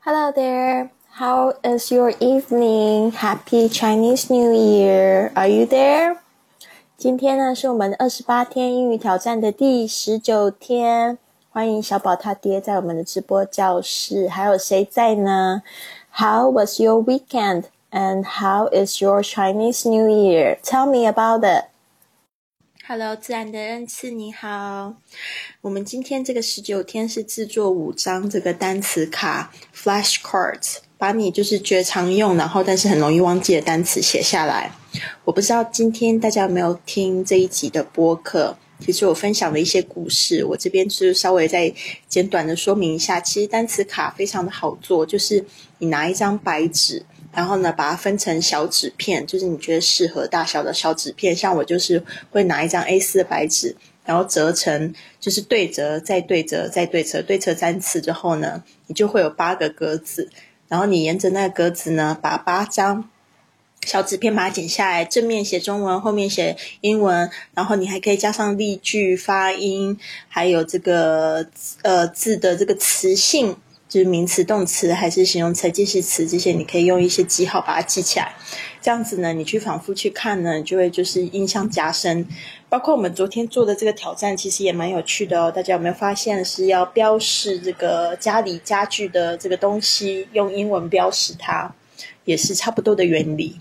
Hello there. How is your evening? Happy Chinese New Year. Are you there? 今天呢是我们二十八天英语挑战的第十九天，欢迎小宝他爹在我们的直播教室。还有谁在呢？How was your weekend? And how is your Chinese New Year? Tell me about it. Hello，自然的恩赐你好。我们今天这个十九天是制作五张这个单词卡 （flashcards），把你就是觉常用，然后但是很容易忘记的单词写下来。我不知道今天大家有没有听这一集的播客？其实我分享了一些故事，我这边是稍微再简短的说明一下。其实单词卡非常的好做，就是你拿一张白纸。然后呢，把它分成小纸片，就是你觉得适合大小的小纸片。像我就是会拿一张 A 四的白纸，然后折成就是对折，再对折，再对折，对折三次之后呢，你就会有八个格子。然后你沿着那个格子呢，把八张小纸片把它剪下来，正面写中文，后面写英文。然后你还可以加上例句、发音，还有这个呃字的这个词性。就是名词、动词还是形容词、介系词这些，你可以用一些记号把它记起来。这样子呢，你去反复去看呢，就会就是印象加深。包括我们昨天做的这个挑战，其实也蛮有趣的哦。大家有没有发现是要标示这个家里家具的这个东西，用英文标示它，也是差不多的原理。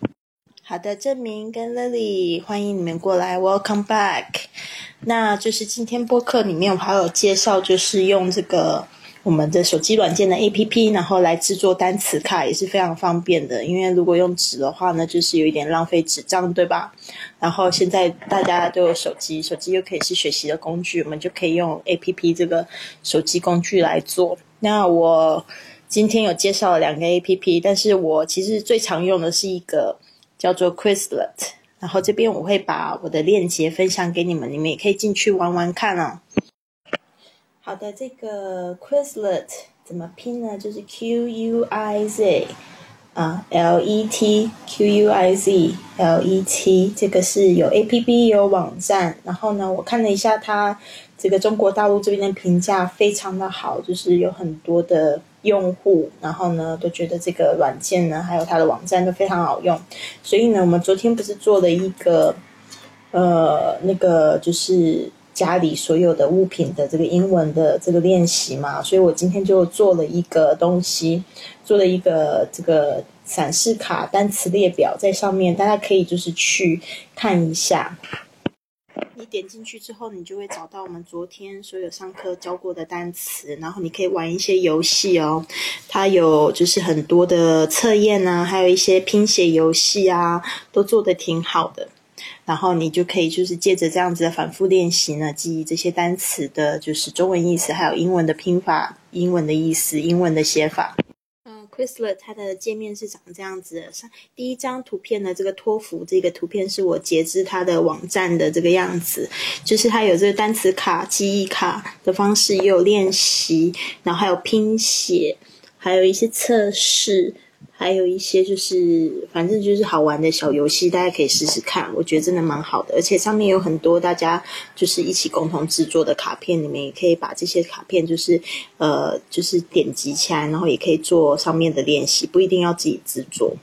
好的，证明跟 Lily，欢迎你们过来，Welcome back。那就是今天播客里面我还有介绍，就是用这个。我们的手机软件的 A P P，然后来制作单词卡也是非常方便的。因为如果用纸的话呢，就是有一点浪费纸张，对吧？然后现在大家都有手机，手机又可以是学习的工具，我们就可以用 A P P 这个手机工具来做。那我今天有介绍了两个 A P P，但是我其实最常用的是一个叫做 Quizlet，然后这边我会把我的链接分享给你们，你们也可以进去玩玩看哦。好的，这个 Quizlet 怎么拼呢？就是 Q U I Z 啊，L E T Q U I Z L E T，这个是有 A P P 有网站。然后呢，我看了一下它这个中国大陆这边的评价非常的好，就是有很多的用户，然后呢都觉得这个软件呢还有它的网站都非常好用。所以呢，我们昨天不是做了一个呃那个就是。家里所有的物品的这个英文的这个练习嘛，所以我今天就做了一个东西，做了一个这个展示卡单词列表在上面，大家可以就是去看一下。你点进去之后，你就会找到我们昨天所有上课教过的单词，然后你可以玩一些游戏哦。它有就是很多的测验啊，还有一些拼写游戏啊，都做的挺好的。然后你就可以就是借着这样子的反复练习呢，记忆这些单词的，就是中文意思，还有英文的拼法、英文的意思、英文的写法。嗯，Quizlet 它的界面是长这样子的。上第一张图片的这个托福这个图片是我截至它的网站的这个样子，就是它有这个单词卡、记忆卡的方式，也有练习，然后还有拼写，还有一些测试。还有一些就是，反正就是好玩的小游戏，大家可以试试看。我觉得真的蛮好的，而且上面有很多大家就是一起共同制作的卡片，你们也可以把这些卡片就是呃就是点击起来，然后也可以做上面的练习，不一定要自己制作。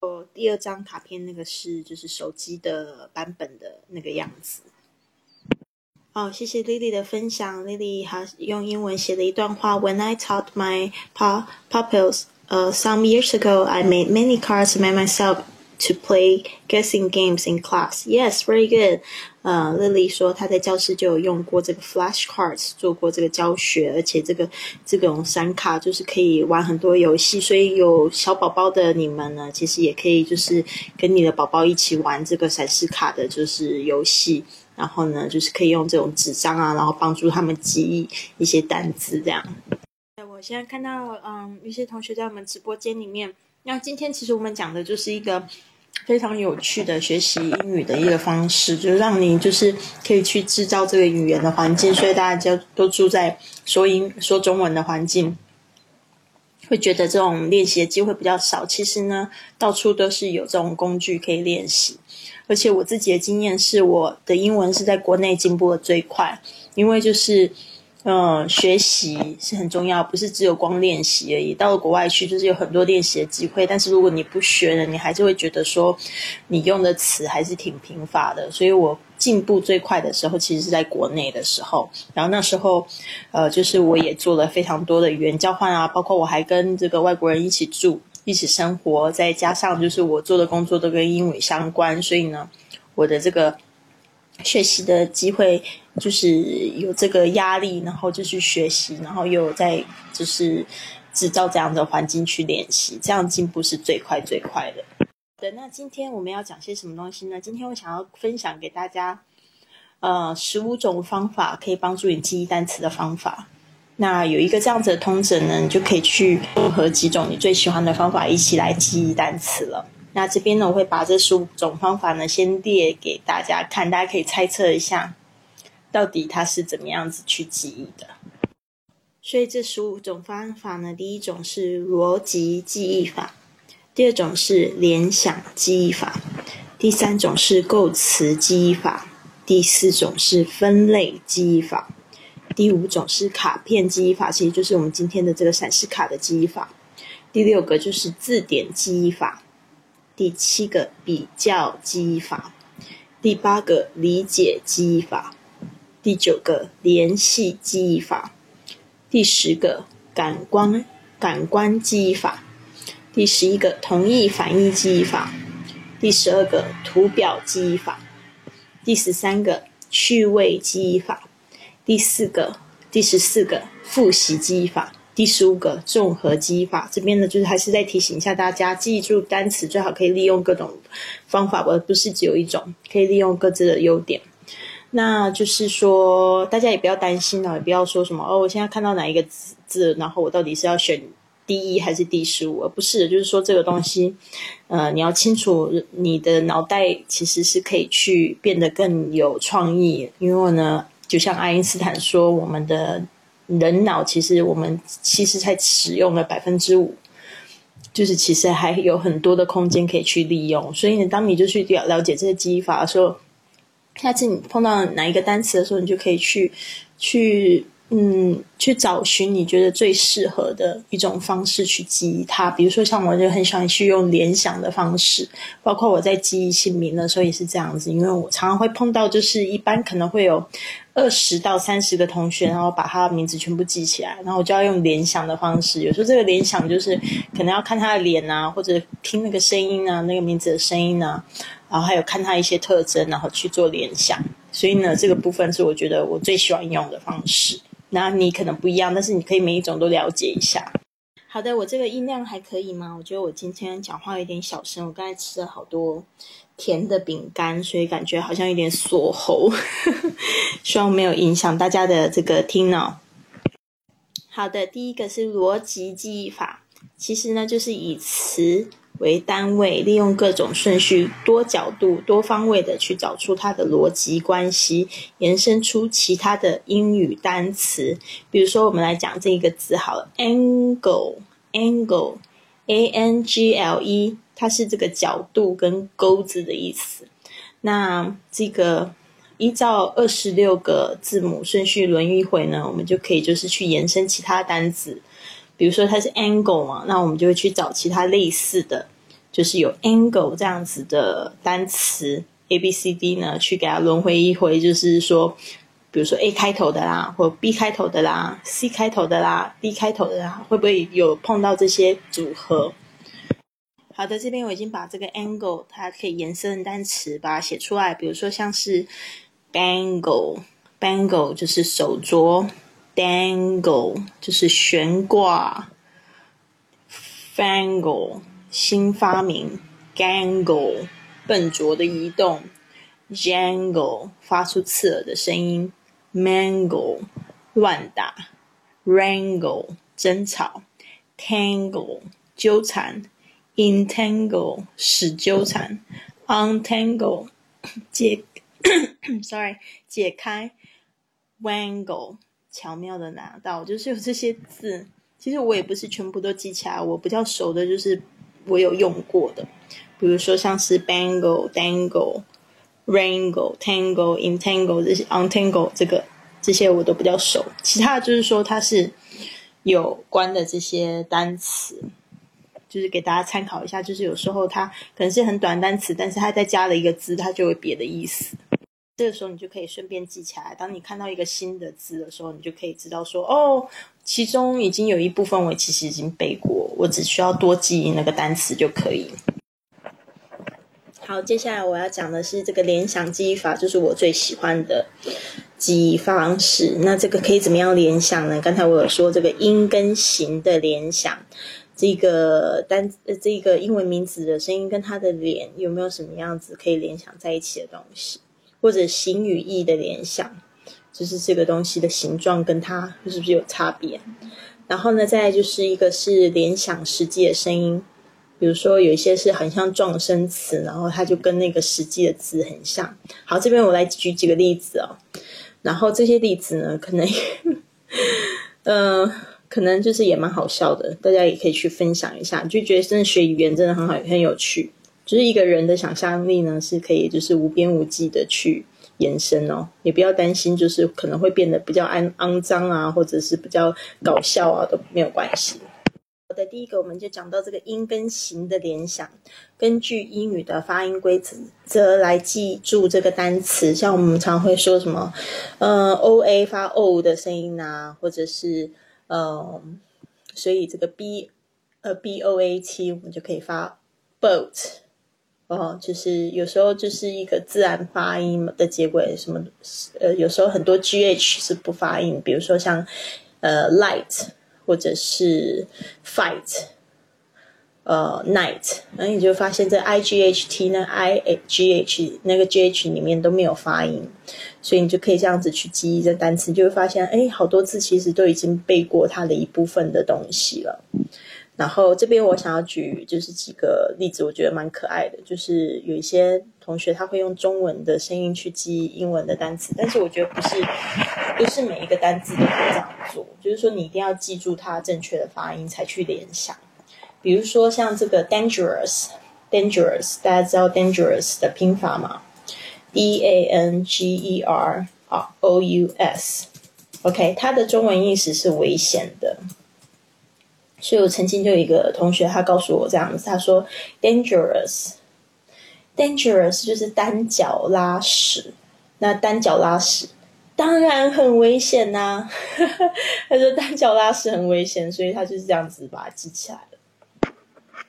哦，第二张卡片那个是就是手机的版本的那个样子。好，谢谢 Lily 的分享。Lily 还用英文写了一段话：When I taught my pupils. Uh, some years ago, I made many cards by myself to play guessing games in class. Yes, very good. 呃，Lily 说她在教室就有用过这个 flashcards 做过这个教学，而且这个这种闪卡就是可以玩很多游戏，所以有小宝宝的你们呢，其实也可以就是跟你的宝宝一起玩这个闪示卡的，就是游戏。然后呢，就是可以用这种纸张啊，然后帮助他们记忆一些单词这样。我现在看到，嗯，一些同学在我们直播间里面。那今天其实我们讲的就是一个非常有趣的学习英语的一个方式，就让你就是可以去制造这个语言的环境。所以大家就都住在说英说中文的环境，会觉得这种练习的机会比较少。其实呢，到处都是有这种工具可以练习。而且我自己的经验是，我的英文是在国内进步的最快，因为就是。嗯，学习是很重要，不是只有光练习而已。到了国外去，就是有很多练习的机会，但是如果你不学了，你还是会觉得说你用的词还是挺贫乏的。所以我进步最快的时候，其实是在国内的时候。然后那时候，呃，就是我也做了非常多的语言交换啊，包括我还跟这个外国人一起住、一起生活，再加上就是我做的工作都跟英语相关，所以呢，我的这个。学习的机会就是有这个压力，然后就去学习，然后又在就是制造这样的环境去练习，这样进步是最快最快的。对，那今天我们要讲些什么东西呢？今天我想要分享给大家，呃，十五种方法可以帮助你记忆单词的方法。那有一个这样子的通则呢，你就可以去和几种你最喜欢的方法一起来记忆单词了。那这边呢，我会把这十五种方法呢先列给大家看，大家可以猜测一下，到底它是怎么样子去记忆的。所以这十五种方法呢，第一种是逻辑记忆法，第二种是联想记忆法，第三种是构词记忆法，第四种是分类记忆法，第五种是卡片记忆法，其实就是我们今天的这个闪示卡的记忆法。第六个就是字典记忆法。第七个比较记忆法，第八个理解记忆法，第九个联系记忆法，第十个感官感官记忆法，第十一个同意反应记忆法，第十二个图表记忆法，第十三个趣味记忆法，第四个第十四个复习记忆法。第十五个综合记忆法，这边呢就是还是再提醒一下大家，记住单词最好可以利用各种方法，而不是只有一种，可以利用各自的优点。那就是说，大家也不要担心了，也不要说什么哦，我现在看到哪一个字，然后我到底是要选第一还是第十五？而不是，就是说这个东西，呃，你要清楚，你的脑袋其实是可以去变得更有创意，因为呢，就像爱因斯坦说，我们的。人脑其实我们其实才使用了百分之五，就是其实还有很多的空间可以去利用。所以呢，当你就去了了解这些记忆法的时候，下次你碰到哪一个单词的时候，你就可以去去。嗯，去找寻你觉得最适合的一种方式去记忆它。比如说，像我就很喜欢去用联想的方式，包括我在记忆姓名的时候也是这样子。因为我常常会碰到，就是一般可能会有二十到三十个同学，然后把他的名字全部记起来，然后我就要用联想的方式。有时候这个联想就是可能要看他的脸啊，或者听那个声音啊，那个名字的声音啊，然后还有看他一些特征，然后去做联想。所以呢，这个部分是我觉得我最喜欢用的方式。那你可能不一样，但是你可以每一种都了解一下。好的，我这个音量还可以吗？我觉得我今天讲话有点小声，我刚才吃了好多甜的饼干，所以感觉好像有点锁喉，希望没有影响大家的这个听呢。好的，第一个是逻辑记忆法，其实呢就是以词。为单位，利用各种顺序、多角度、多方位的去找出它的逻辑关系，延伸出其他的英语单词。比如说，我们来讲这一个字好了，angle，angle，a n g l e，它是这个角度跟钩子的意思。那这个依照二十六个字母顺序轮一回呢，我们就可以就是去延伸其他单词。比如说它是 angle 嘛，那我们就会去找其他类似的，就是有 angle 这样子的单词 a b c d 呢，去给它轮回一回，就是说，比如说 a 开头的啦，或 b 开头的啦，c 开头的啦，d 开头的啦，会不会有碰到这些组合？好的，这边我已经把这个 angle 它可以延伸的单词把它写出来，比如说像是 bangle，bangle 就是手镯。Dangle 就是悬挂，Fangle 新发明，Gangle 笨拙的移动，Jangle 发出刺耳的声音，Mangle 乱打，Wrangle 争吵，Tangle 纠缠，Entangle 使纠缠，Untangle 解，Sorry 解开，Wangle。巧妙的拿到，就是有这些字。其实我也不是全部都记起来，我比较熟的就是我有用过的，比如说像是 bangle、dangle、wrangle、tangle、entangle 这些 untangle 这个这些我都比较熟。其他的就是说它是有关的这些单词，就是给大家参考一下。就是有时候它可能是很短单词，但是它再加了一个字，它就有别的意思。这个时候你就可以顺便记起来。当你看到一个新的字的时候，你就可以知道说，哦，其中已经有一部分我其实已经背过，我只需要多记那个单词就可以。好，接下来我要讲的是这个联想记忆法，就是我最喜欢的记忆方式。那这个可以怎么样联想呢？刚才我有说这个音跟形的联想，这个单呃这个英文名字的声音跟它的脸有没有什么样子可以联想在一起的东西，或者形与义的联想，就是这个东西的形状跟它是不是有差别？然后呢，再就是一个是联想实际的声音。比如说，有一些是很像撞声词，然后它就跟那个实际的字很像。好，这边我来举几个例子哦。然后这些例子呢，可能，嗯，可能就是也蛮好笑的，大家也可以去分享一下，就觉得真的学语言真的很好，很有趣。就是一个人的想象力呢，是可以就是无边无际的去延伸哦。也不要担心，就是可能会变得比较肮肮脏啊，或者是比较搞笑啊，都没有关系。好的第一个，我们就讲到这个音跟形的联想。根据英语的发音规则来记住这个单词，像我们常会说什么，呃，o a 发 o 的声音啊，或者是呃，所以这个 b 呃 b o a t 我们就可以发 boat 哦，就是有时候就是一个自然发音的结尾，什么呃，有时候很多 g h 是不发音，比如说像呃 light。或者是 fight，呃，night，然后你就发现这 i g h t 呢，i g h 那个 g h 里面都没有发音，所以你就可以这样子去记忆这单词，就会发现，哎，好多字其实都已经背过它的一部分的东西了。然后这边我想要举就是几个例子，我觉得蛮可爱的，就是有一些同学他会用中文的声音去记英文的单词，但是我觉得不是 不是每一个单词都可以这样做，就是说你一定要记住它正确的发音才去联想。比如说像这个 dangerous，dangerous，大家知道 dangerous 的拼法吗？D A N G E R 啊 O U S，OK，它的中文意思是危险的。所以我曾经就有一个同学，他告诉我这样子，他说：“dangerous，dangerous 就是单脚拉屎。那单脚拉屎当然很危险呐。”他说：“单脚拉屎很危险，所以他就是这样子把它记起来了。”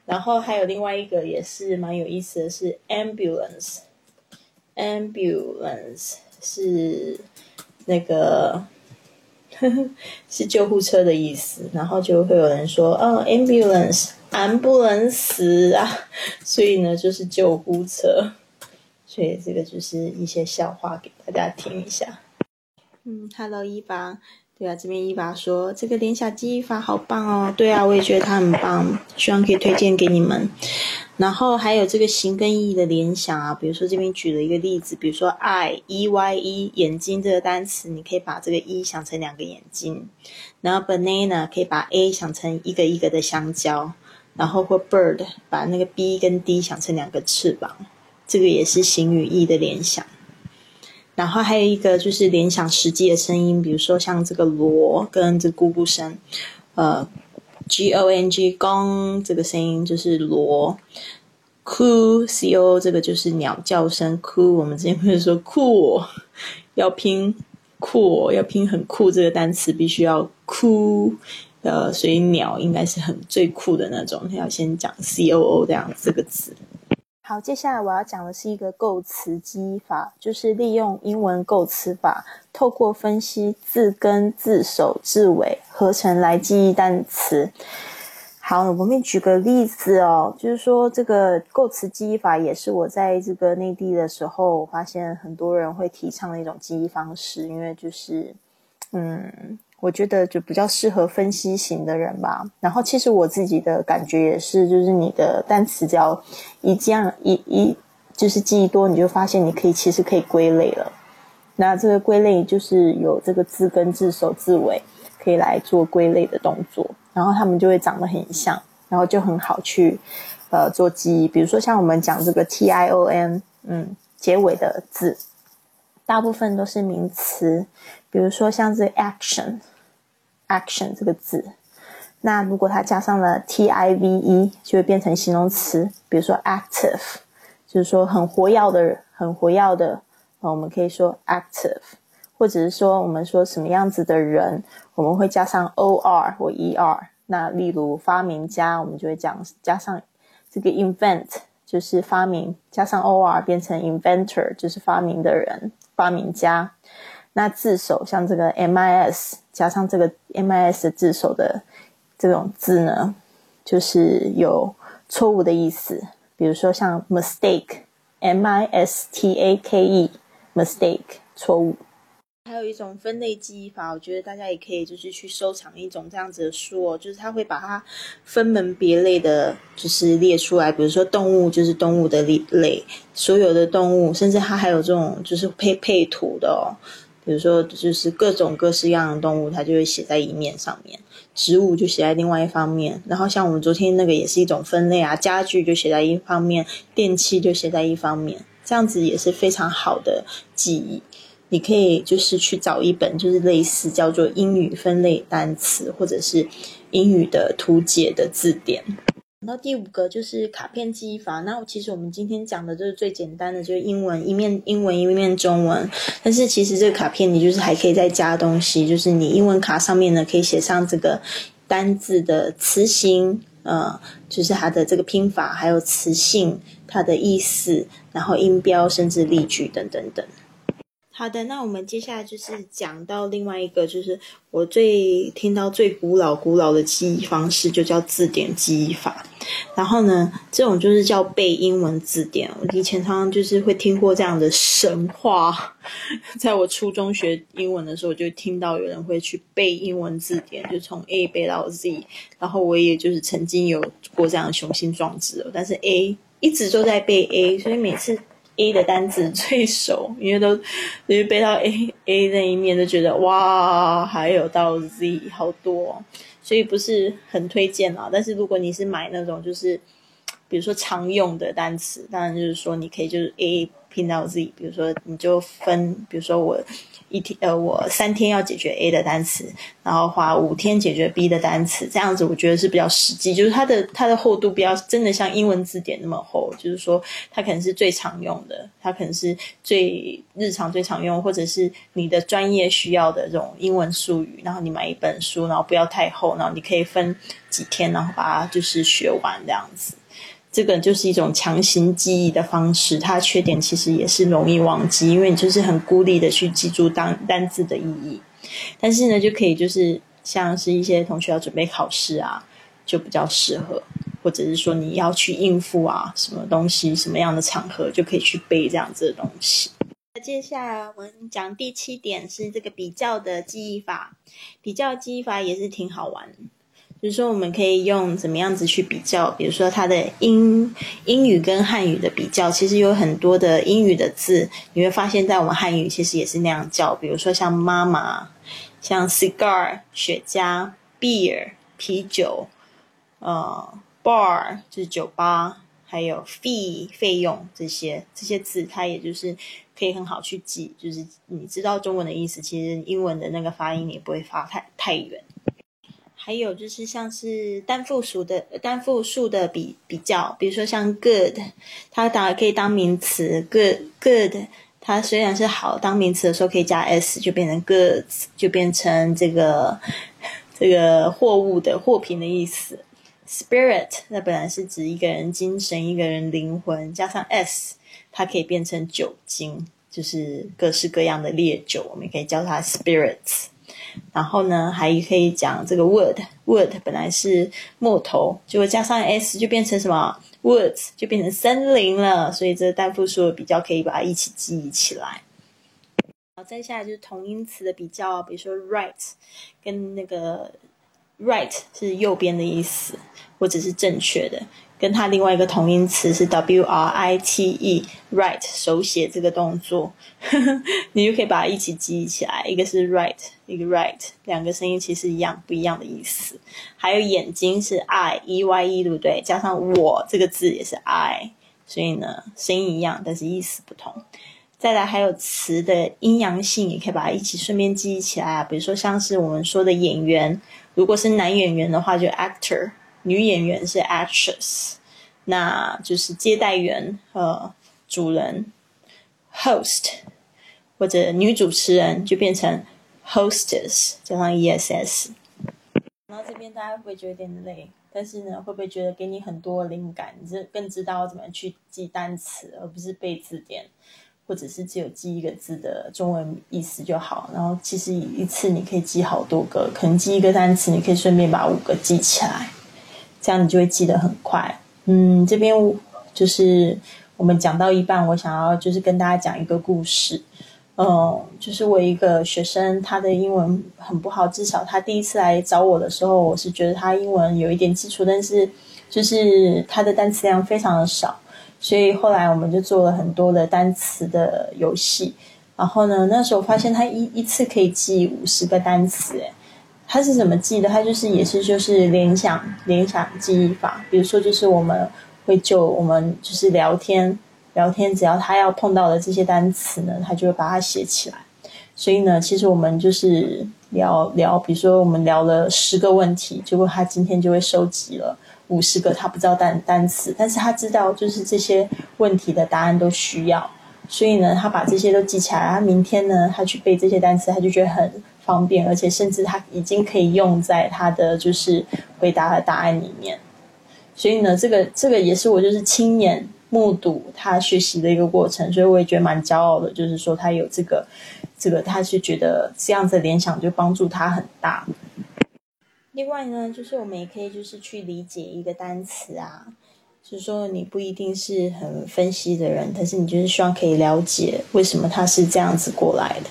然后还有另外一个也是蛮有意思的是，ambulance，ambulance 是那个。是救护车的意思，然后就会有人说：“哦，ambulance，俺不能死啊！” 所以呢，就是救护车。所以这个就是一些笑话给大家听一下。嗯，Hello，伊娃。对啊，这边伊娃说这个联想记忆法好棒哦。对啊，我也觉得它很棒，希望可以推荐给你们。然后还有这个形跟义的联想啊，比如说这边举了一个例子，比如说 I E Y E 眼睛这个单词，你可以把这个 E 想成两个眼睛，然后 banana 可以把 A 想成一个一个的香蕉，然后或 bird 把那个 B 跟 D 想成两个翅膀，这个也是形与意的联想。然后还有一个就是联想实际的声音，比如说像这个锣跟这咕咕声，呃，g o n g gong 这个声音就是锣，coo c o 这个就是鸟叫声，coo 我们之前不是说酷，要拼 cool，，要拼很酷这个单词必须要 coo，呃，所以鸟应该是很最酷的那种，要先讲 c o o 这样这个词。好，接下来我要讲的是一个构词记忆法，就是利用英文构词法，透过分析字根、字首、字尾合成来记忆单词。好，我们举个例子哦，就是说这个构词记忆法也是我在这个内地的时候，我发现很多人会提倡的一种记忆方式，因为就是，嗯。我觉得就比较适合分析型的人吧。然后其实我自己的感觉也是，就是你的单词只要一这样一一就是记忆多，你就发现你可以其实可以归类了。那这个归类就是有这个字根、字首、字尾可以来做归类的动作，然后他们就会长得很像，然后就很好去呃做记忆。比如说像我们讲这个 t i o n，嗯，结尾的字。大部分都是名词，比如说像这 action，action 这个字，那如果它加上了 t i v e，就会变成形容词，比如说 active，就是说很活跃的，很活跃的，我们可以说 active，或者是说我们说什么样子的人，我们会加上 o r 或 e r，那例如发明家，我们就会讲加上这个 invent，就是发明，加上 o r 变成 inventor，就是发明的人。发明家，那字首像这个 M I S 加上这个 M I S 字首的这种字呢，就是有错误的意思。比如说像 mistake，M I S T A K E，mistake 错误。还有一种分类记忆法，我觉得大家也可以就是去收藏一种这样子的书哦，就是它会把它分门别类的，就是列出来。比如说动物就是动物的类，所有的动物，甚至它还有这种就是配配图的哦。比如说就是各种各式样的动物，它就会写在一面上面；植物就写在另外一方面。然后像我们昨天那个也是一种分类啊，家具就写在一方面，电器就写在一方面，这样子也是非常好的记忆。你可以就是去找一本，就是类似叫做英语分类单词，或者是英语的图解的字典。然后第五个就是卡片记忆法。那其实我们今天讲的就是最简单的，就是英文一面英文一面中文。但是其实这个卡片你就是还可以再加东西，就是你英文卡上面呢可以写上这个单字的词形，呃，就是它的这个拼法，还有词性，它的意思，然后音标，甚至例句等等等。好的，那我们接下来就是讲到另外一个，就是我最听到最古老古老的记忆方式，就叫字典记忆法。然后呢，这种就是叫背英文字典。我以前常常就是会听过这样的神话，在我初中学英文的时候，就听到有人会去背英文字典，就从 A 背到 Z。然后我也就是曾经有过这样的雄心壮志，但是 A 一直都在背 A，所以每次。A 的单词最熟，因为都因为背到 A A 那一面，就觉得哇，还有到 Z 好多，所以不是很推荐啊。但是如果你是买那种就是，比如说常用的单词，当然就是说你可以就是 A 拼到 Z，比如说你就分，比如说我。一天呃，我三天要解决 A 的单词，然后花五天解决 B 的单词，这样子我觉得是比较实际。就是它的它的厚度不要真的像英文字典那么厚，就是说它可能是最常用的，它可能是最日常最常用，或者是你的专业需要的这种英文术语。然后你买一本书，然后不要太厚，然后你可以分几天，然后把它就是学完这样子。这个就是一种强行记忆的方式，它缺点其实也是容易忘记，因为你就是很孤立的去记住单单字的意义。但是呢，就可以就是像是一些同学要准备考试啊，就比较适合，或者是说你要去应付啊什么东西、什么样的场合，就可以去背这样子的东西。接下来我们讲第七点是这个比较的记忆法，比较记忆法也是挺好玩。比如说，我们可以用怎么样子去比较？比如说，它的英英语跟汉语的比较，其实有很多的英语的字，你会发现在我们汉语其实也是那样叫。比如说，像妈妈，像 cigar 雪茄，beer 啤酒，呃，bar 就是酒吧，还有 fee 费用这些这些字，它也就是可以很好去记。就是你知道中文的意思，其实英文的那个发音也不会发太太远。还有就是像是单复数的单复数的比比较，比如说像 good，它当然可以当名词，good good，它虽然是好当名词的时候可以加 s，就变成 goods，就变成这个 这个货物的货品的意思。spirit，那本来是指一个人精神，一个人灵魂，加上 s，它可以变成酒精，就是各式各样的烈酒，我们可以叫它 spirits。然后呢，还可以讲这个 wood，wood 本来是木头，结果加上 s 就变成什么 woods，就变成森林了。所以这单复数比较可以把它一起记忆起来。好，再下来就是同音词的比较，比如说 right 跟那个 right 是右边的意思，或者是正确的。跟它另外一个同音词是 w r i t e，write 手写这个动作，你就可以把它一起记忆起来。一个是 write，一个 write，两个声音其实一样，不一样的意思。还有眼睛是 i e y e，对不对？加上我这个字也是 i，所以呢，声音一样，但是意思不同。再来还有词的阴阳性，也可以把它一起顺便记忆起来啊。比如说像是我们说的演员，如果是男演员的话就 actor，女演员是 actress，那就是接待员和主人 host，或者女主持人就变成 hostess 加上 ess。然后这边大家会不会觉得有点累？但是呢，会不会觉得给你很多灵感？你这更知道怎么去记单词，而不是背字典，或者是只有记一个字的中文意思就好。然后其实一次你可以记好多个，可能记一个单词，你可以顺便把五个记起来，这样你就会记得很快。嗯，这边就是我们讲到一半，我想要就是跟大家讲一个故事。嗯，就是我一个学生，他的英文很不好，至少他第一次来找我的时候，我是觉得他英文有一点基础，但是就是他的单词量非常的少，所以后来我们就做了很多的单词的游戏。然后呢，那时候发现他一一次可以记五十个单词，诶，他是怎么记的？他就是也是就是联想联想记忆法，比如说就是我们会就我们就是聊天。聊天，只要他要碰到的这些单词呢，他就会把它写起来。所以呢，其实我们就是聊聊，比如说我们聊了十个问题，结果他今天就会收集了五十个他不知道单单词，但是他知道就是这些问题的答案都需要，所以呢，他把这些都记起来。他明天呢，他去背这些单词，他就觉得很方便，而且甚至他已经可以用在他的就是回答的答案里面。所以呢，这个这个也是我就是亲眼。目睹他学习的一个过程，所以我也觉得蛮骄傲的。就是说，他有这个，这个，他是觉得这样子联想就帮助他很大。另外呢，就是我们也可以就是去理解一个单词啊，就是说你不一定是很分析的人，但是你就是希望可以了解为什么它是这样子过来的。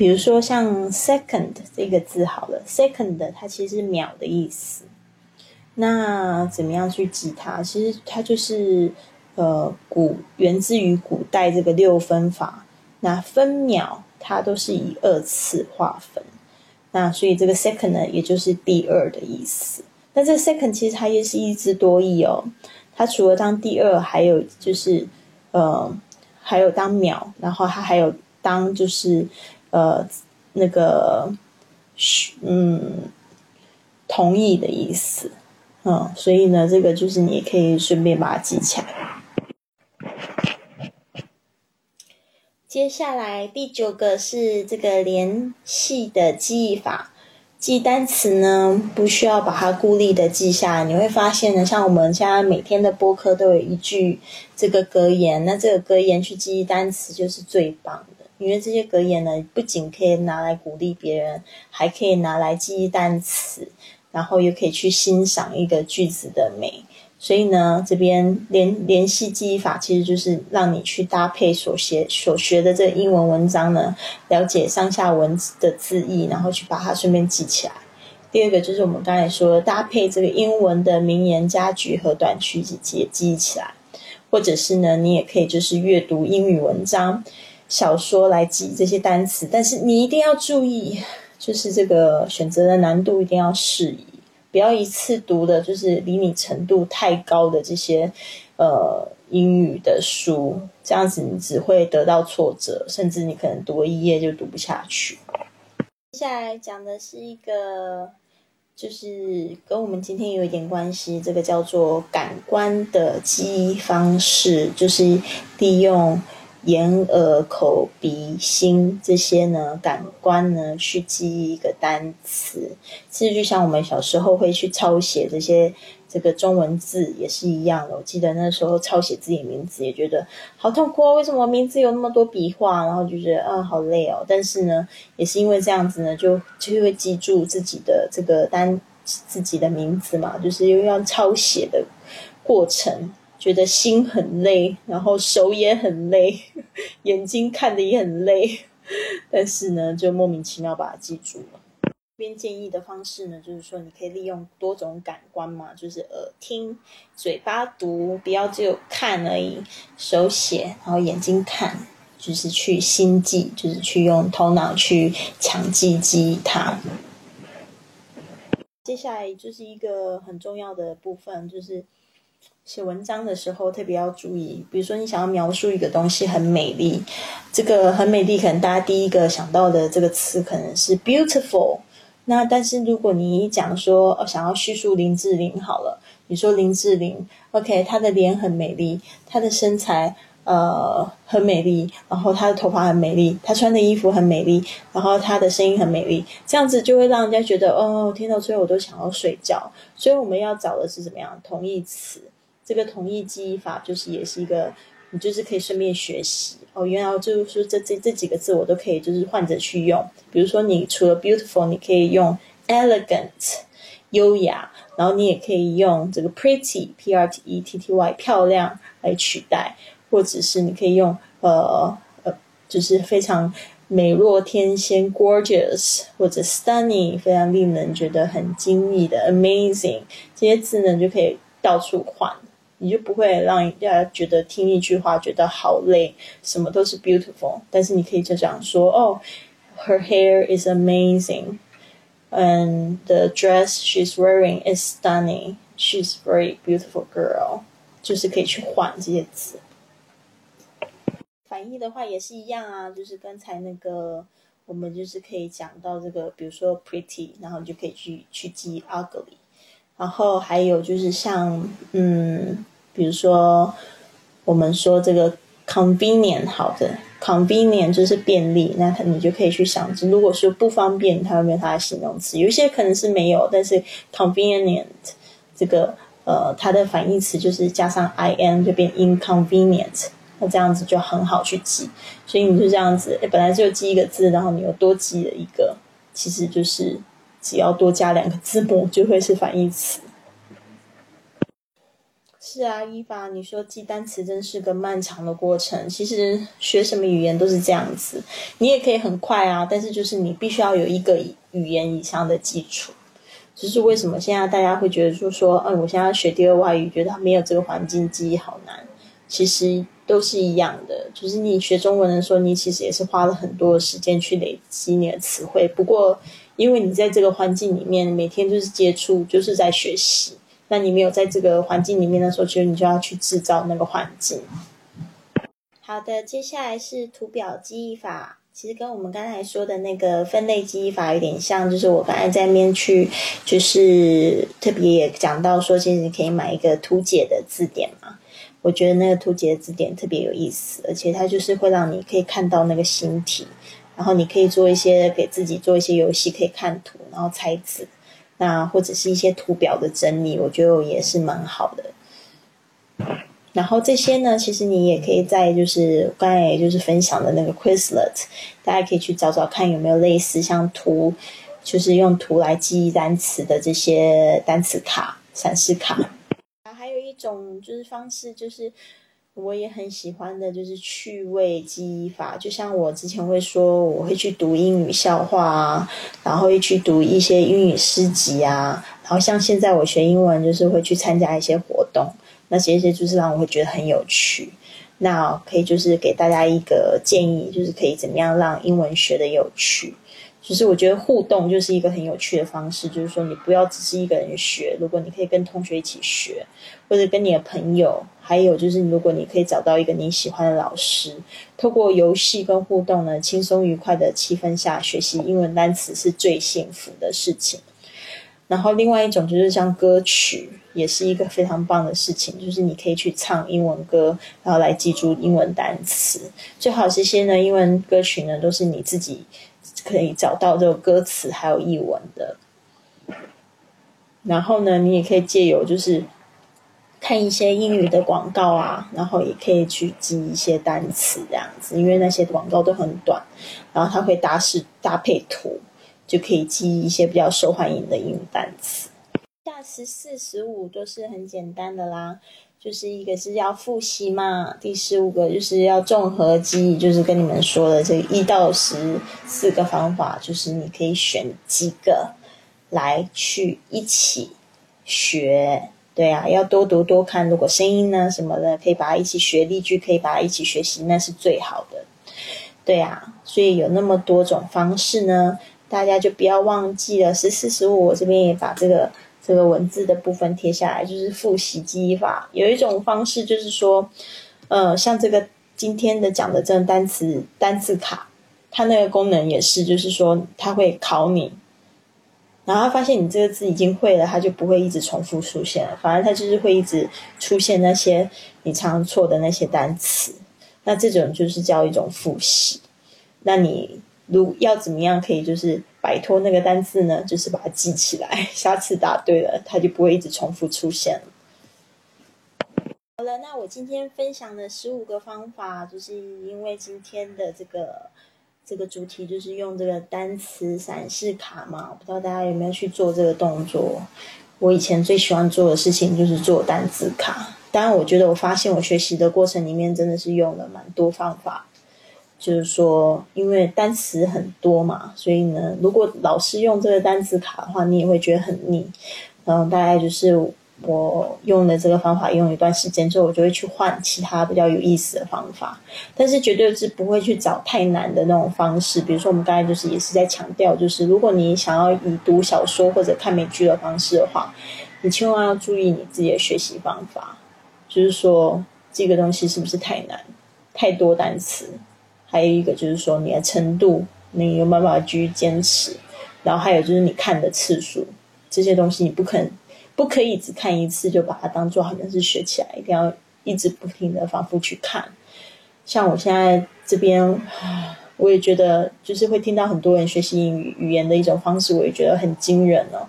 比如说像 second 这个字好了，second 它其实是秒的意思。那怎么样去记它？其实它就是。呃，古源自于古代这个六分法，那分秒它都是以二次划分，那所以这个 second 呢，也就是第二的意思。那这 second 其实它也是一字多义哦，它除了当第二，还有就是呃，还有当秒，然后它还有当就是呃那个嗯同意的意思，嗯，所以呢，这个就是你可以顺便把它记起来。接下来第九个是这个联系的记忆法。记单词呢，不需要把它孤立的记下。你会发现呢，像我们现在每天的播客都有一句这个格言，那这个格言去记忆单词就是最棒的。因为这些格言呢，不仅可以拿来鼓励别人，还可以拿来记忆单词，然后又可以去欣赏一个句子的美。所以呢，这边联联系记忆法其实就是让你去搭配所学所学的这个英文文章呢，了解上下文的字义，然后去把它顺便记起来。第二个就是我们刚才说的搭配这个英文的名言佳句和短句记记记起来，或者是呢，你也可以就是阅读英语文章、小说来记这些单词，但是你一定要注意，就是这个选择的难度一定要适宜。不要一次读的，就是离你程度太高的这些，呃，英语的书，这样子你只会得到挫折，甚至你可能读一页就读不下去。接下来讲的是一个，就是跟我们今天有一点关系，这个叫做感官的记忆方式，就是利用。眼、耳、口、鼻、心这些呢，感官呢，去记忆一个单词，其实就像我们小时候会去抄写这些这个中文字也是一样的。我记得那时候抄写自己名字也觉得好痛苦哦，为什么名字有那么多笔画？然后就觉得啊，好累哦。但是呢，也是因为这样子呢，就就会记住自己的这个单自己的名字嘛，就是又要抄写的过程。觉得心很累，然后手也很累，眼睛看的也很累，但是呢，就莫名其妙把它记住了。这边建议的方式呢，就是说你可以利用多种感官嘛，就是耳听、嘴巴读，不要只有看而已，手写，然后眼睛看，就是去心记，就是去用头脑去强记记它。接下来就是一个很重要的部分，就是。写文章的时候特别要注意，比如说你想要描述一个东西很美丽，这个很美丽，可能大家第一个想到的这个词可能是 beautiful。那但是如果你一讲说哦，想要叙述林志玲好了，你说林志玲，OK，她的脸很美丽，她的身材呃很美丽，然后她的头发很美丽，她穿的衣服很美丽，然后她的声音很美丽，这样子就会让人家觉得哦，听到最后我都想要睡觉。所以我们要找的是怎么样同义词？这个同义记忆法就是也是一个，你就是可以顺便学习哦。原来就是这这这几个字我都可以就是换着去用。比如说你除了 beautiful，你可以用 elegant，优雅，然后你也可以用这个 pretty，p r t e t t y，漂亮来取代，或者是你可以用呃呃，就是非常美若天仙 gorgeous，或者 stunning，非常令人觉得很惊异的 amazing，这些字呢就可以到处换。你就不会让人家觉得听一句话觉得好累，什么都是 beautiful，但是你可以就这样说哦，her hair is amazing，and the dress she's wearing is stunning，she's very beautiful girl，就是可以去换这些词。反义的话也是一样啊，就是刚才那个，我们就是可以讲到这个，比如说 pretty，然后你就可以去去记 ugly。然后还有就是像，嗯，比如说我们说这个 convenient 好的 convenient 就是便利，那你就可以去想，如果说不方便，它有没有它的形容词？有一些可能是没有，但是 convenient 这个呃，它的反义词就是加上 i n 就变 inconvenient，那这样子就很好去记。所以你就这样子，本来就记一个字，然后你又多记了一个，其实就是。只要多加两个字母，就会是反义词。是啊，伊娃，你说记单词真是个漫长的过程。其实学什么语言都是这样子，你也可以很快啊，但是就是你必须要有一个语言以上的基础。就是为什么现在大家会觉得说说，嗯，我现在学第二外语，觉得没有这个环境记忆好难。其实都是一样的，就是你学中文的时候，你其实也是花了很多时间去累积你的词汇。不过，因为你在这个环境里面，每天就是接触，就是在学习。那你没有在这个环境里面的时候，其实你就要去制造那个环境。好的，接下来是图表记忆法，其实跟我们刚才说的那个分类记忆法有点像，就是我刚才在面去，就是特别也讲到说，其实你可以买一个图解的字典嘛。我觉得那个图解的字典特别有意思，而且它就是会让你可以看到那个形体。然后你可以做一些给自己做一些游戏，可以看图，然后猜字，那或者是一些图表的整理，我觉得也是蛮好的。然后这些呢，其实你也可以在就是刚才也就是分享的那个 Quizlet，大家可以去找找看有没有类似像图，就是用图来记忆单词的这些单词卡、闪示卡。还有一种就是方式就是。我也很喜欢的，就是趣味记忆法。就像我之前会说，我会去读英语笑话啊，然后会去读一些英语诗集啊。然后像现在我学英文，就是会去参加一些活动，那这些就是让我会觉得很有趣。那可以就是给大家一个建议，就是可以怎么样让英文学的有趣。其实我觉得互动就是一个很有趣的方式，就是说你不要只是一个人学，如果你可以跟同学一起学，或者跟你的朋友，还有就是如果你可以找到一个你喜欢的老师，透过游戏跟互动呢，轻松愉快的气氛下学习英文单词是最幸福的事情。然后另外一种就是像歌曲，也是一个非常棒的事情，就是你可以去唱英文歌，然后来记住英文单词。最好这些呢，英文歌曲呢都是你自己。可以找到这个歌词还有译文的，然后呢，你也可以借由就是看一些英语的广告啊，然后也可以去记一些单词这样子，因为那些广告都很短，然后它会搭是搭配图，就可以记一些比较受欢迎的英语单词。下十四、十五都是很简单的啦。就是一个是要复习嘛，第十五个就是要综合记忆，就是跟你们说的这一到十四个方法，就是你可以选几个来去一起学，对啊，要多读多看，如果声音呢什么的，可以把它一起学，例句可以把它一起学习，那是最好的，对啊，所以有那么多种方式呢，大家就不要忘记了十四十五，我这边也把这个。这个文字的部分贴下来，就是复习记忆法。有一种方式就是说，呃，像这个今天的讲的这个单词单字卡，它那个功能也是，就是说它会考你，然后发现你这个字已经会了，它就不会一直重复出现了，反而它就是会一直出现那些你常错的那些单词。那这种就是叫一种复习。那你如要怎么样可以就是摆脱那个单字呢？就是把它记起来，下次答对了，它就不会一直重复出现了。好了，那我今天分享的十五个方法，就是因为今天的这个这个主题就是用这个单词闪示卡嘛，我不知道大家有没有去做这个动作？我以前最喜欢做的事情就是做单词卡。当然，我觉得我发现我学习的过程里面真的是用了蛮多方法，就是说，因为单词很多嘛，所以呢，如果老是用这个单词卡的话，你也会觉得很腻。然后大概就是我用的这个方法用一段时间之后，我就会去换其他比较有意思的方法，但是绝对是不会去找太难的那种方式。比如说，我们刚才就是也是在强调，就是如果你想要以读小说或者看美剧的方式的话，你千万要注意你自己的学习方法。就是说，这个东西是不是太难？太多单词，还有一个就是说你的程度，你有没有办法继续坚持？然后还有就是你看的次数，这些东西你不可不可以只看一次就把它当做好像是学起来，一定要一直不停的反复去看。像我现在这边，我也觉得就是会听到很多人学习英语语言的一种方式，我也觉得很惊人哦。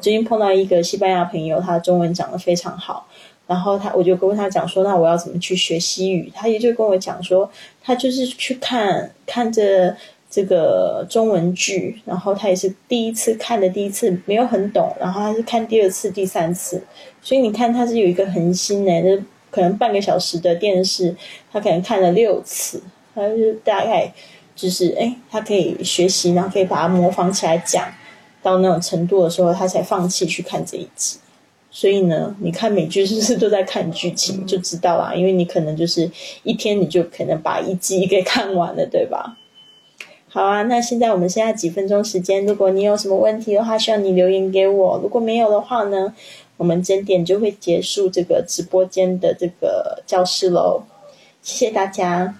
最近碰到一个西班牙朋友，他中文讲的非常好。然后他，我就跟他讲说，那我要怎么去学西语？他也就跟我讲说，他就是去看看着这个中文剧，然后他也是第一次看的，第一次没有很懂，然后他是看第二次、第三次，所以你看他是有一个恒心呢，就可能半个小时的电视，他可能看了六次，他就大概就是哎，他可以学习，然后可以把它模仿起来讲到那种程度的时候，他才放弃去看这一集。所以呢，你看美剧是不是都在看剧情，就知道啦。因为你可能就是一天你就可能把一集给看完了，对吧？好啊，那现在我们剩下几分钟时间，如果你有什么问题的话，需要你留言给我。如果没有的话呢，我们整点就会结束这个直播间的这个教室喽。谢谢大家。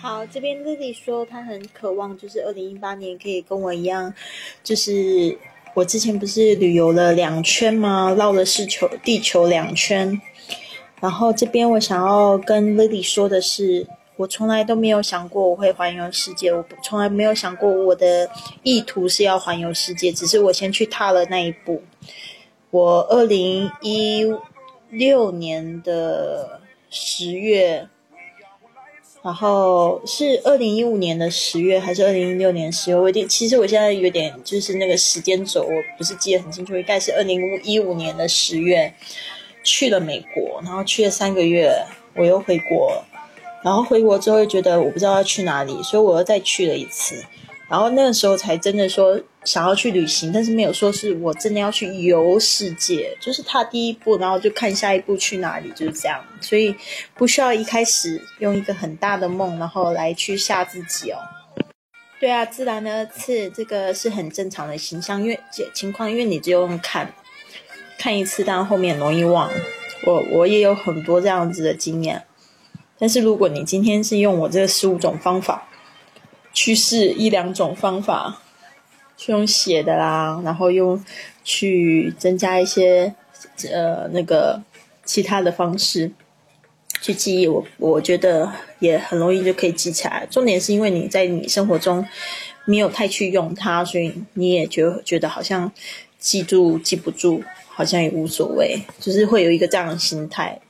好，这边 Lily 说她很渴望，就是二零一八年可以跟我一样，就是。我之前不是旅游了两圈吗？绕了世球地球两圈。然后这边我想要跟 Lily 说的是，我从来都没有想过我会环游世界，我从来没有想过我的意图是要环游世界，只是我先去踏了那一步。我二零一六年的十月。然后是二零一五年的十月还是二零一六年十月？我定其实我现在有点就是那个时间轴，我不是记得很清楚，应该是二零一五年的十月去了美国，然后去了三个月，我又回国，然后回国之后又觉得我不知道要去哪里，所以我又再去了一次。然后那个时候才真的说想要去旅行，但是没有说是我真的要去游世界，就是踏第一步，然后就看下一步去哪里，就是这样。所以不需要一开始用一个很大的梦，然后来去吓自己哦。对啊，自然的次这个是很正常的形象，因为情况，因为你只有用看看一次，但后面容易忘。我我也有很多这样子的经验，但是如果你今天是用我这十五种方法。去试一两种方法，去用写的啦，然后用去增加一些呃那个其他的方式去记忆。我我觉得也很容易就可以记起来。重点是因为你在你生活中没有太去用它，所以你也觉觉得好像记住记不住，好像也无所谓，就是会有一个这样的心态。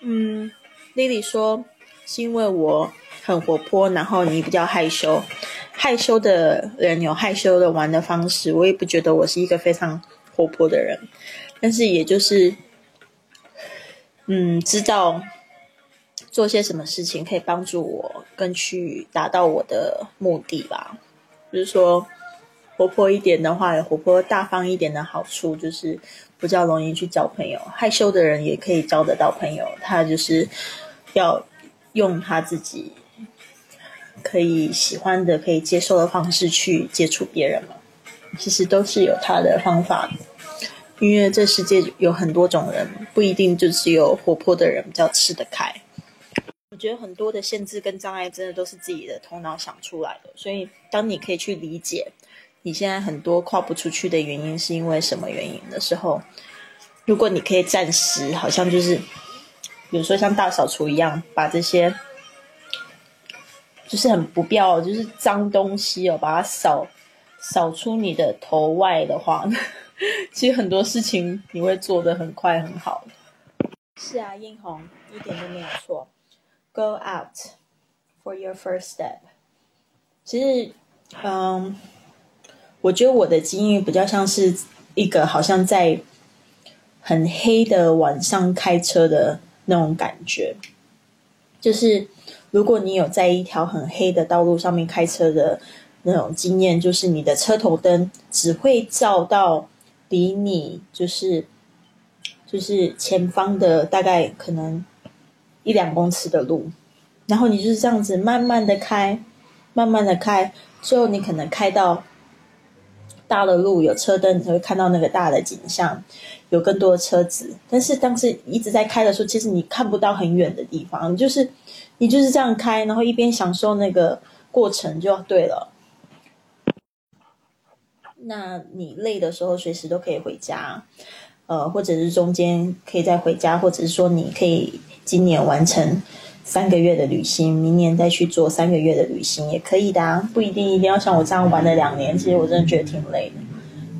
嗯，Lily 说是因为我。很活泼，然后你比较害羞，害羞的人有害羞的玩的方式。我也不觉得我是一个非常活泼的人，但是也就是，嗯，知道做些什么事情可以帮助我更去达到我的目的吧。就是说，活泼一点的话，活泼大方一点的好处就是比较容易去交朋友。害羞的人也可以交得到朋友，他就是要用他自己。可以喜欢的、可以接受的方式去接触别人嘛？其实都是有他的方法。因为这世界有很多种人，不一定就只有活泼的人比较吃得开。我觉得很多的限制跟障碍，真的都是自己的头脑想出来的。所以，当你可以去理解你现在很多跨不出去的原因是因为什么原因的时候，如果你可以暂时，好像就是，比如说像大扫除一样，把这些就是很不必要，就是脏东西哦，把它扫扫出你的头外的话。其实很多事情你会做的很快很好。是啊，映红一点都没有错。Go out for your first step。其实，嗯，我觉得我的经历比较像是一个好像在很黑的晚上开车的那种感觉。就是如果你有在一条很黑的道路上面开车的那种经验，就是你的车头灯只会照到。离你就是就是前方的大概可能一两公尺的路，然后你就是这样子慢慢的开，慢慢的开，最后你可能开到大的路有车灯，你才会看到那个大的景象，有更多的车子。但是当时一直在开的时候，其实你看不到很远的地方，就是你就是这样开，然后一边享受那个过程就对了。那你累的时候，随时都可以回家，呃，或者是中间可以再回家，或者是说你可以今年完成三个月的旅行，明年再去做三个月的旅行也可以的啊，不一定一定要像我这样玩了两年。其实我真的觉得挺累的，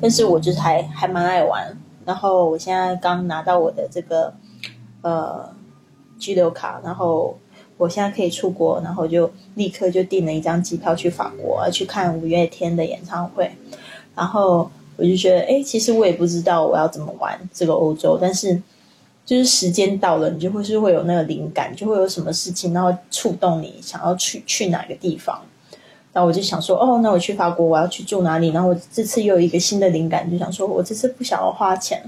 但是我就是还还蛮爱玩。然后我现在刚拿到我的这个呃居留卡，然后我现在可以出国，然后就立刻就订了一张机票去法国，去看五月天的演唱会。然后我就觉得，哎，其实我也不知道我要怎么玩这个欧洲，但是就是时间到了，你就会是会有那个灵感，就会有什么事情，然后触动你想要去去哪个地方。然后我就想说，哦，那我去法国，我要去住哪里？然后我这次又有一个新的灵感，就想说我这次不想要花钱，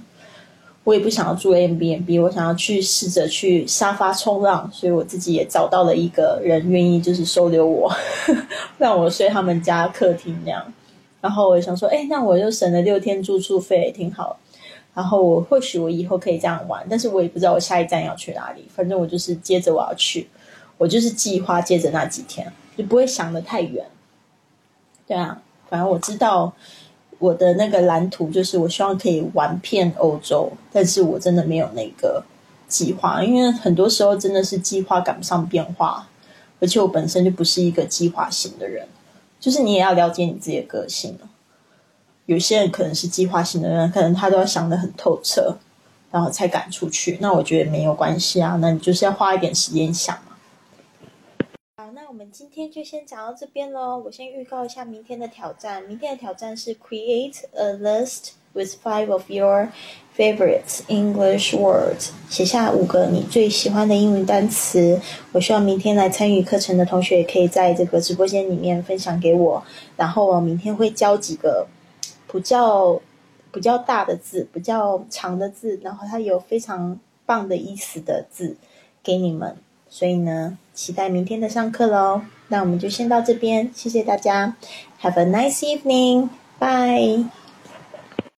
我也不想要住 A B N B，我想要去试着去沙发冲浪，所以我自己也找到了一个人愿意就是收留我，让我睡他们家客厅那样。然后我想说，哎，那我就省了六天住宿费，挺好。然后我或许我以后可以这样玩，但是我也不知道我下一站要去哪里。反正我就是接着我要去，我就是计划接着那几天，就不会想的太远。对啊，反正我知道我的那个蓝图就是我希望可以玩遍欧洲，但是我真的没有那个计划，因为很多时候真的是计划赶不上变化，而且我本身就不是一个计划型的人。就是你也要了解你自己的个性有些人可能是计划型的人，可能他都要想得很透彻，然后才敢出去。那我觉得没有关系啊，那你就是要花一点时间想嘛。好，那我们今天就先讲到这边喽。我先预告一下明天的挑战，明天的挑战是 create a list with five of your favorite English words，写下五个你最喜欢的英语单词。我希望明天来参与课程的同学也可以在这个直播间里面分享给我。然后我明天会教几个比较比较大的字、比较长的字，然后它有非常棒的意思的字给你们。所以呢，期待明天的上课喽。那我们就先到这边，谢谢大家，Have a nice evening，bye。